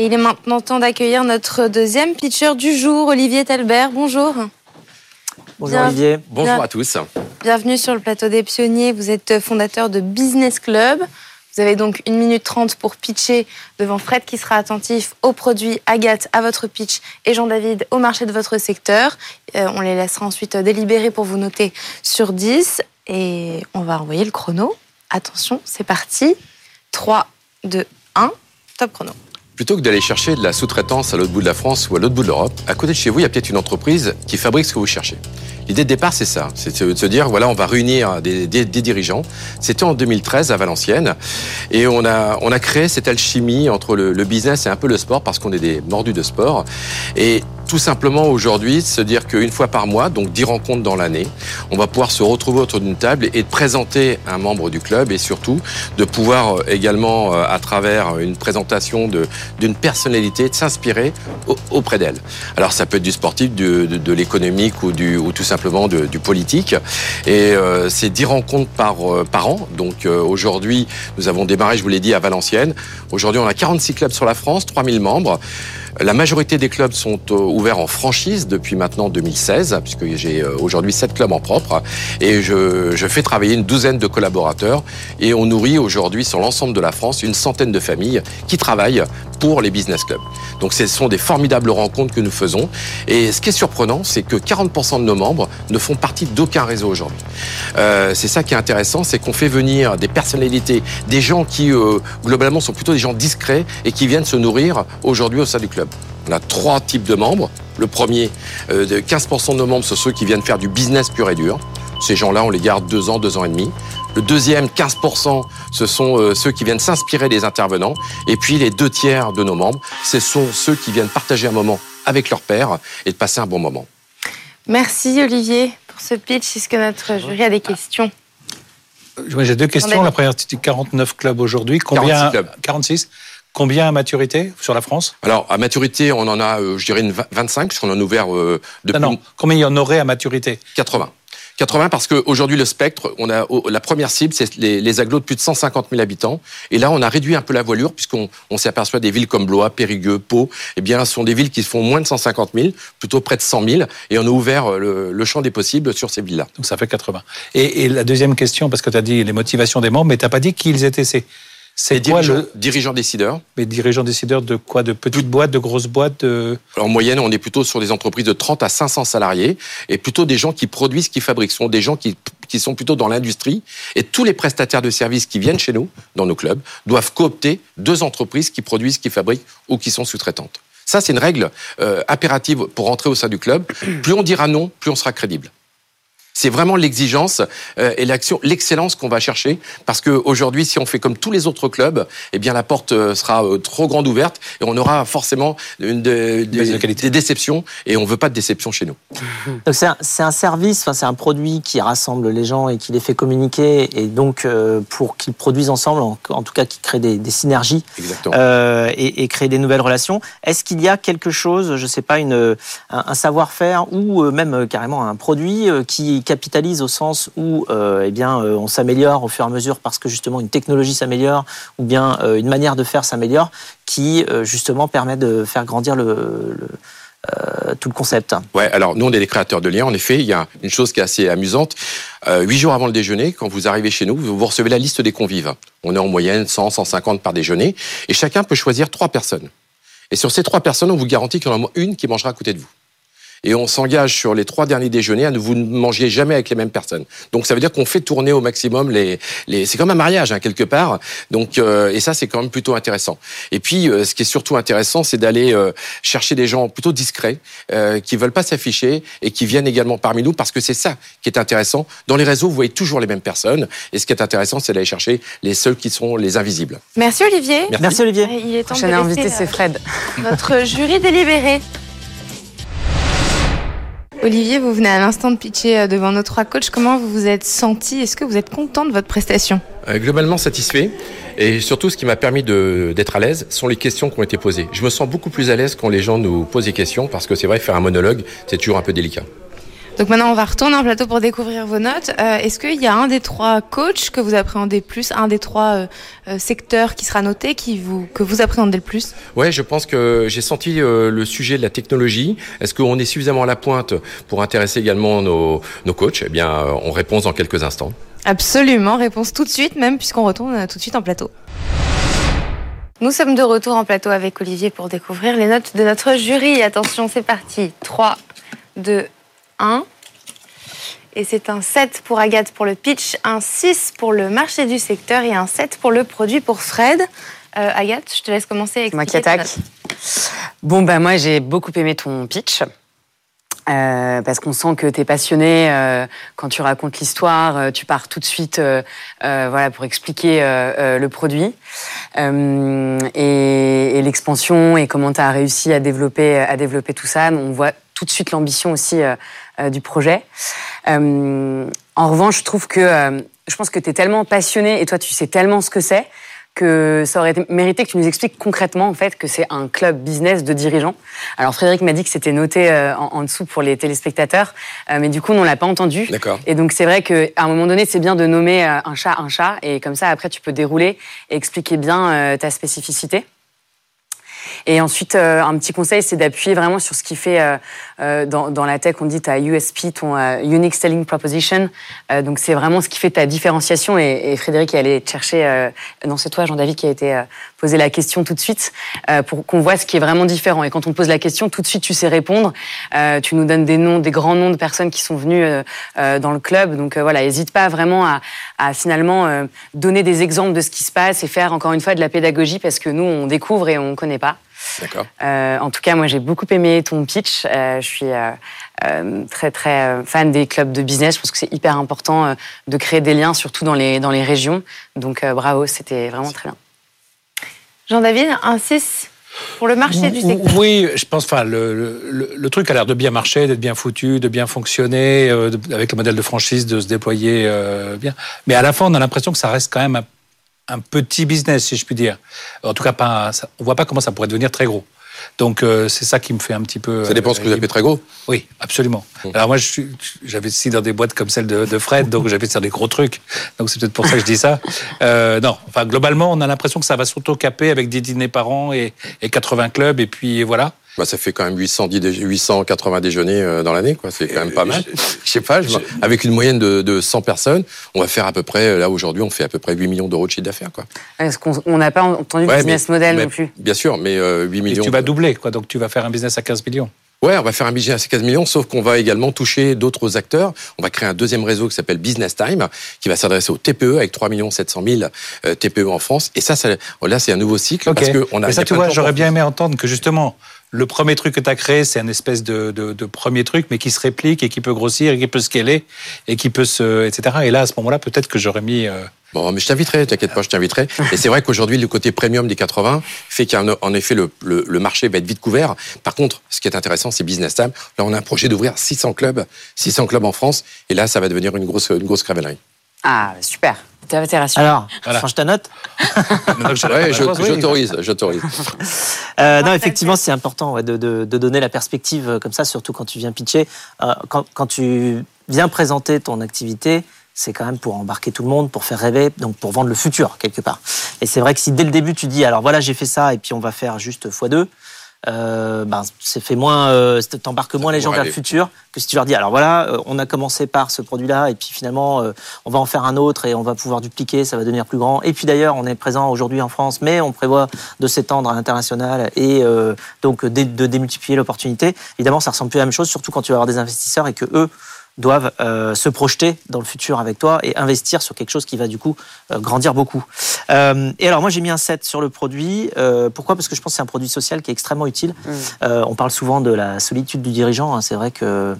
Et il est maintenant temps d'accueillir notre deuxième pitcher du jour, Olivier Talbert. Bonjour. Bonjour Olivier. Bonjour à tous. Bienvenue sur le plateau des pionniers. Vous êtes fondateur de Business Club. Vous avez donc une minute trente pour pitcher devant Fred qui sera attentif aux produits, Agathe à votre pitch et Jean-David au marché de votre secteur. Euh, on les laissera ensuite délibérer pour vous noter sur 10 et on va envoyer le chrono. Attention, c'est parti. 3, 2, 1, top chrono. Plutôt que d'aller chercher de la sous-traitance à l'autre bout de la France ou à l'autre bout de l'Europe, à côté de chez vous, il y a peut-être une entreprise qui fabrique ce que vous cherchez. L'idée de départ, c'est ça. C'est de se dire, voilà, on va réunir des, dirigeants. C'était en 2013 à Valenciennes. Et on a, on a créé cette alchimie entre le, le business et un peu le sport parce qu'on est des mordus de sport. Et tout simplement aujourd'hui se dire qu'une fois par mois, donc 10 rencontres dans l'année, on va pouvoir se retrouver autour d'une table et de présenter un membre du club et surtout de pouvoir euh, également, euh, à travers une présentation d'une personnalité, de s'inspirer auprès d'elle. Alors ça peut être du sportif, de, de, l'économique ou, ou tout simplement du politique. Et euh, c'est 10 rencontres par, par an. Donc aujourd'hui, nous avons démarré, je vous l'ai dit, à Valenciennes. Aujourd'hui, on a 46 clubs sur la France, 3000 membres. La majorité des clubs sont euh, ouverts en franchise depuis maintenant 2016, puisque j'ai euh, aujourd'hui sept clubs en propre, et je, je, fais travailler une douzaine de collaborateurs, et on nourrit aujourd'hui sur l'ensemble de la France une centaine de familles qui travaillent pour les business clubs. Donc ce sont des formidables rencontres que nous faisons, et ce qui est surprenant, c'est que 40% de nos membres ne font partie d'aucun réseau aujourd'hui. Euh, c'est ça qui est intéressant, c'est qu'on fait venir des personnalités, des gens qui euh, globalement sont plutôt des gens discrets et qui viennent se nourrir aujourd'hui au sein du club. On a trois types de membres. Le premier, 15% euh, de nos membres, sont ceux qui viennent faire du business pur et dur. Ces gens-là, on les garde deux ans, deux ans et demi. Le deuxième, 15%, ce sont euh, ceux qui viennent s'inspirer des intervenants. Et puis les deux tiers de nos membres, ce sont ceux qui viennent partager un moment avec leur père et de passer un bon moment. Merci Olivier pour ce pitch. Est-ce que notre jury a des questions J'ai deux questions. La première, tu 49 clubs aujourd'hui. Combien 46 clubs. 46 Combien à maturité sur la France? Alors, à maturité, on en a, euh, je dirais, une 25, puisqu'on en a ouvert euh, depuis... Non, non, combien il y en aurait à maturité? 80. 80 parce qu'aujourd'hui, le spectre, on a la première cible, c'est les, les de plus de 150 000 habitants. Et là, on a réduit un peu la voilure puisqu'on on, s'aperçoit des villes comme Blois, Périgueux, Pau. Eh bien, ce sont des villes qui font moins de 150 000, plutôt près de 100 000. Et on a ouvert le, le champ des possibles sur ces villes-là. Donc ça fait 80. Et, et la deuxième question, parce que tu as dit les motivations des membres, mais tu n'as pas dit qui ils étaient c'est quoi le dirigeant décideur Mais dirigeant décideur de quoi? De petites boîtes, de grosses boîtes En moyenne, on est plutôt sur des entreprises de 30 à 500 salariés et plutôt des gens qui produisent, qui fabriquent. Ce sont des gens qui, qui sont plutôt dans l'industrie. Et tous les prestataires de services qui viennent chez nous, dans nos clubs, doivent coopter deux entreprises qui produisent, qui fabriquent ou qui sont sous-traitantes. Ça, c'est une règle euh, impérative pour rentrer au sein du club. Plus on dira non, plus on sera crédible. C'est vraiment l'exigence euh, et l'action, l'excellence qu'on va chercher, parce qu'aujourd'hui, si on fait comme tous les autres clubs, eh bien la porte euh, sera euh, trop grande ouverte et on aura forcément une des déceptions et on veut pas de déception chez nous. Donc c'est un, un, service, enfin c'est un produit qui rassemble les gens et qui les fait communiquer et donc pour qu'ils produisent ensemble, en, tout cas qui crée des, des synergies et, et créer des nouvelles relations. Est-ce qu'il y a quelque chose, je sais pas, une, un, un savoir-faire ou même carrément un produit qui capitalise au sens où euh, eh bien, euh, on s'améliore au fur et à mesure parce que justement une technologie s'améliore ou bien euh, une manière de faire s'améliore qui justement permet de faire grandir le, tout le concept. Ouais, alors nous on est des créateurs de liens. En effet, il y a une chose qui est assez amusante. Huit jours avant le déjeuner, quand vous arrivez chez nous, vous recevez la liste des convives. On est en moyenne 100, 150 par déjeuner, et chacun peut choisir trois personnes. Et sur ces trois personnes, on vous garantit qu'il y en a une qui mangera à côté de vous et on s'engage sur les trois derniers déjeuners à ne vous ne mangiez jamais avec les mêmes personnes. Donc ça veut dire qu'on fait tourner au maximum les, les c'est comme un mariage hein, quelque part. Donc euh, et ça c'est quand même plutôt intéressant. Et puis euh, ce qui est surtout intéressant, c'est d'aller euh, chercher des gens plutôt discrets qui veulent pas s'afficher et qui viennent également parmi nous parce que c'est ça qui est intéressant. Dans les réseaux, vous voyez toujours les mêmes personnes et ce qui est intéressant, c'est d'aller chercher les seuls qui sont les invisibles. Merci Olivier. Merci, Olivier. Il est temps de invité, c'est Fred. Notre jury délibéré. Olivier, vous venez à l'instant de pitcher euh, devant nos trois coachs. Comment vous vous êtes senti? Est-ce que vous êtes content de votre prestation? Euh, Globalement satisfait. Et surtout, ce qui m'a permis d'être à l'aise sont les questions qui ont été posées. Je me sens beaucoup plus à l'aise quand les gens nous posent des questions parce que c'est vrai, faire un monologue, c'est toujours un peu délicat. Donc maintenant, on va retourner en plateau pour découvrir vos notes. Euh, est-ce qu'il y a un des trois coachs que vous appréhendez plus, un des trois euh, euh, secteurs qui sera noté, qui vous, que vous appréhendez le plus? Ouais, je pense que j'ai senti le sujet de la technologie. Est-ce qu'on est suffisamment à la pointe pour intéresser également nos, nos coachs? Eh bien, on répond dans quelques instants. Absolument, réponse tout de suite, même puisqu'on retourne tout de suite en plateau. Nous sommes de retour en plateau avec Olivier pour découvrir les notes de notre jury. Attention, c'est parti. 3, 2, 1. Et c'est un 7 pour Agathe pour le pitch, un 6 pour le marché du secteur et un 7 pour le produit pour Fred. Euh, Agathe, je te laisse commencer. Moi qui attaque. Bon, ben moi j'ai beaucoup aimé ton pitch. Euh, parce qu'on sent que tu es passionné euh, quand tu racontes l'histoire, euh, tu pars tout de suite voilà pour expliquer le produit et, et l'expansion et comment tu as réussi à développer à développer tout ça. On voit tout de suite l'ambition aussi du projet. en revanche, je trouve que je pense que tu es tellement passionné et toi tu sais tellement ce que c'est que ça aurait mérité que tu nous expliques concrètement en fait que c'est un club business de dirigeants. Alors Frédéric m'a dit que c'était noté euh, en, dessous pour les téléspectateurs, euh, mais du coup on l'a pas entendu. D'accord. Et donc c'est vrai qu'à un moment donné c'est bien de nommer euh, un chat un chat et comme ça après tu peux dérouler et expliquer bien ta spécificité. Et ensuite, euh, un petit conseil, c'est d'appuyer vraiment sur ce qui fait euh, euh, dans, dans, la tech, on dit ta USP, ton Unique Selling Proposition. donc c'est vraiment ce qui fait ta différenciation. Et, et Frédéric est allé chercher, non c'est toi Jean-David qui a été posé la question tout de suite, pour qu'on voit ce qui est vraiment différent. Et quand on pose la question, tout de suite tu sais répondre. tu nous donnes des noms, des grands noms de personnes qui sont venues dans le club. Donc voilà, n'hésite pas vraiment à, à finalement donner des exemples de ce qui se passe et faire encore une fois de la pédagogie parce que nous on découvre et on connaît pas. D'accord. Euh, en tout cas, moi, j'ai beaucoup aimé ton pitch. Euh, je suis euh, très, très fan des clubs de business. Je pense que c'est hyper important de créer des liens, surtout dans les, dans les régions. Donc, bravo, c'était vraiment très bien. Jean-David, un 6 pour le marché du secteur Oui, je pense. Enfin, le, le, truc a l'air de bien marcher, d'être bien foutu, de bien fonctionner, avec le modèle de franchise, de se déployer bien. Mais à la fin, on a l'impression que ça reste quand même un un petit business, si je puis dire. En tout cas, pas, on voit pas comment ça pourrait devenir très gros. Donc euh, c'est ça qui me fait un petit peu. Ça dépend ce que vous appelez très gros. Oui, absolument. Mmh. Alors moi, j'avais aussi dans des boîtes comme celle de, Fred, donc j'avais faire des gros trucs. Donc c'est peut-être pour ça que je dis ça. Euh, non, enfin globalement, on a l'impression que ça va s'auto-caper avec des dîners par an et, et 80 clubs, et puis voilà. Bah, ça fait quand même 810, 880 déjeuners euh, dans l'année, quoi. C'est quand même pas mal. Je sais pas, avec une moyenne de, de, 100 personnes, on va faire à peu près, là aujourd'hui, on fait à peu près 8 millions d'euros de chiffre d'affaires, quoi. Est-ce qu'on n'a pas entendu le business model non plus? Bien sûr, mais 8 euh, millions. Et tu vas doubler, quoi. Donc tu vas faire un business à 15 millions. Ouais, on va faire un business à 15 millions, sauf qu'on va également toucher d'autres acteurs. On va créer un deuxième réseau qui s'appelle Business Time, qui va s'adresser aux TPE avec 3 700 000 TPE en France. Et ça, ça là, c'est un nouveau cycle parce que on a. Mais ça, tu vois, j'aurais bien aimé entendre que justement, le premier truc que tu as créé, c'est un espèce de, premier truc, mais qui se réplique et qui peut grossir et qui peut scaler et qui peut se, etc. Et là, à ce moment-là, peut-être que j'aurais mis. Euh, bon, mais je t'inviterai, t'inquiète pas, je t'inviterai. Et c'est vrai qu'aujourd'hui, le côté premium des 80 fait qu'en effet, le, marché va être vite couvert. Par contre, ce qui est intéressant, c'est Business Time. Là, on a un projet d'ouvrir 600 clubs, 600 clubs en France. Et là, ça va devenir une grosse, une grosse cravalerie. Ah, super. Alors, voilà. change ta note ouais, J'autorise, j'autorise. Euh, non, effectivement, c'est important de, de, de, donner la perspective euh, comme ça, surtout quand tu viens pitcher. Euh, quand, quand, tu viens présenter ton activité, c'est quand même pour embarquer tout le monde, pour faire rêver, donc pour vendre le futur, quelque part. Et c'est vrai que si dès le début tu dis, alors voilà, j'ai fait ça, et puis on va faire juste x2, euh, ben, c'est fait moins, euh, t'embarques moins les gens vers le futur que si tu leur dis alors voilà, euh, on a commencé par ce produit-là et puis finalement euh, on va en faire un autre et on va pouvoir dupliquer, ça va devenir plus grand. Et puis d'ailleurs on est présent aujourd'hui en France, mais on prévoit de s'étendre à l'international et donc de, de démultiplier l'opportunité. Évidemment, ça ressemble plus à la même chose, surtout quand tu vas avoir des investisseurs et que eux doivent euh, se projeter dans le futur avec toi et investir sur quelque chose qui va du coup euh, grandir beaucoup. Euh, et alors moi j'ai mis un 7 sur le produit. pourquoi? Parce que je pense que c'est un produit social qui est extrêmement utile. Mm. on parle souvent de la solitude du dirigeant. Hein, c'est vrai que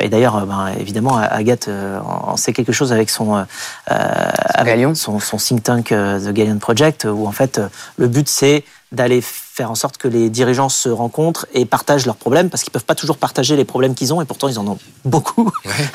et d'ailleurs ben, évidemment Agathe en sait quelque chose avec son avec son, son, think tank The Galleon Project où en fait le but c'est d'aller faire en sorte que les dirigeants se rencontrent et partagent leurs problèmes, parce qu'ils peuvent pas toujours partager les problèmes qu'ils ont, et pourtant ils en ont beaucoup,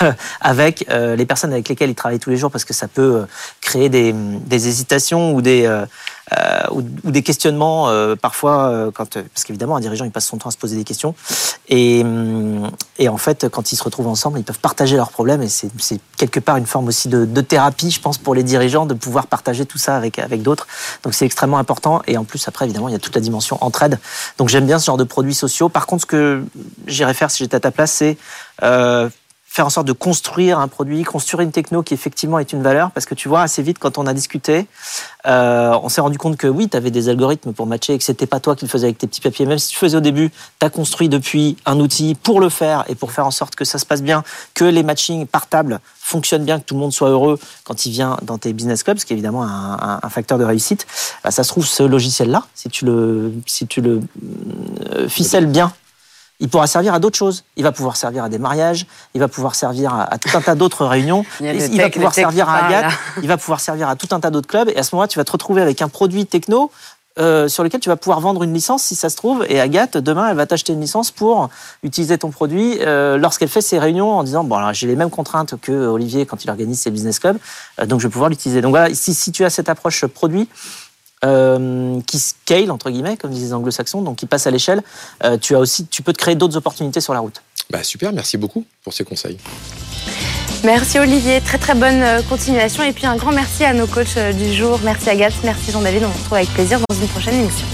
avec euh, les personnes avec lesquelles ils travaillent tous les jours, parce que ça peut euh, créer des, des hésitations ou des, euh, ou, des questionnements parfois, quand, parce qu'évidemment, un dirigeant, il passe son temps à se poser des questions. Et, hum, et en fait, quand ils se retrouvent ensemble, ils peuvent partager leurs problèmes. Et c'est quelque part une forme aussi de, de, thérapie, je pense, pour les dirigeants, de pouvoir partager tout ça avec, avec d'autres. Donc c'est extrêmement important. Et en plus, après, évidemment, il y a toute la dimension entraide. Donc j'aime bien ce genre de produits sociaux. Par contre, ce que j'irais faire si j'étais à ta place, c'est euh, faire en sorte de construire un produit, construire une techno qui effectivement est une valeur, parce que tu vois, assez vite, quand on a discuté, euh, on s'est rendu compte que oui, tu avais des algorithmes pour matcher et que c'était pas toi qui le faisais avec tes petits papiers. Même si tu faisais au début, tu as construit depuis un outil pour le faire et pour faire en sorte que ça se passe bien, que les matchings par table fonctionnent bien, que tout le monde soit heureux quand il vient dans tes business clubs, ce qui est évidemment un, un, facteur de réussite. Bah, ça se trouve, ce logiciel-là, si tu le, si tu le euh, ficelles bien il pourra servir à d'autres choses. Il va pouvoir servir à des mariages, il va pouvoir servir à, tout un tas d'autres réunions, il, va pouvoir servir à Agathe, il va pouvoir servir à tout un tas d'autres clubs. Et à ce moment-là, tu vas te retrouver avec un produit techno euh, sur lequel tu vas pouvoir vendre une licence si ça se trouve. Et Agathe, demain, elle va t'acheter une licence pour utiliser ton produit euh, lorsqu'elle fait ses réunions en disant bon, j'ai les mêmes contraintes que Olivier quand il organise ses business clubs, euh, donc je vais pouvoir l'utiliser. Donc voilà, si, si tu as cette approche produit, euh, qui scale entre guillemets, comme disent les anglo-saxons, donc qui passe à l'échelle, euh, tu as aussi, tu peux te créer d'autres opportunités sur la route. Bah super, merci beaucoup pour ces conseils. Merci Olivier, très très bonne euh, continuation et puis un grand merci à nos coachs du jour. Merci Agathe, merci Jean-David, on se retrouve avec plaisir dans une prochaine émission.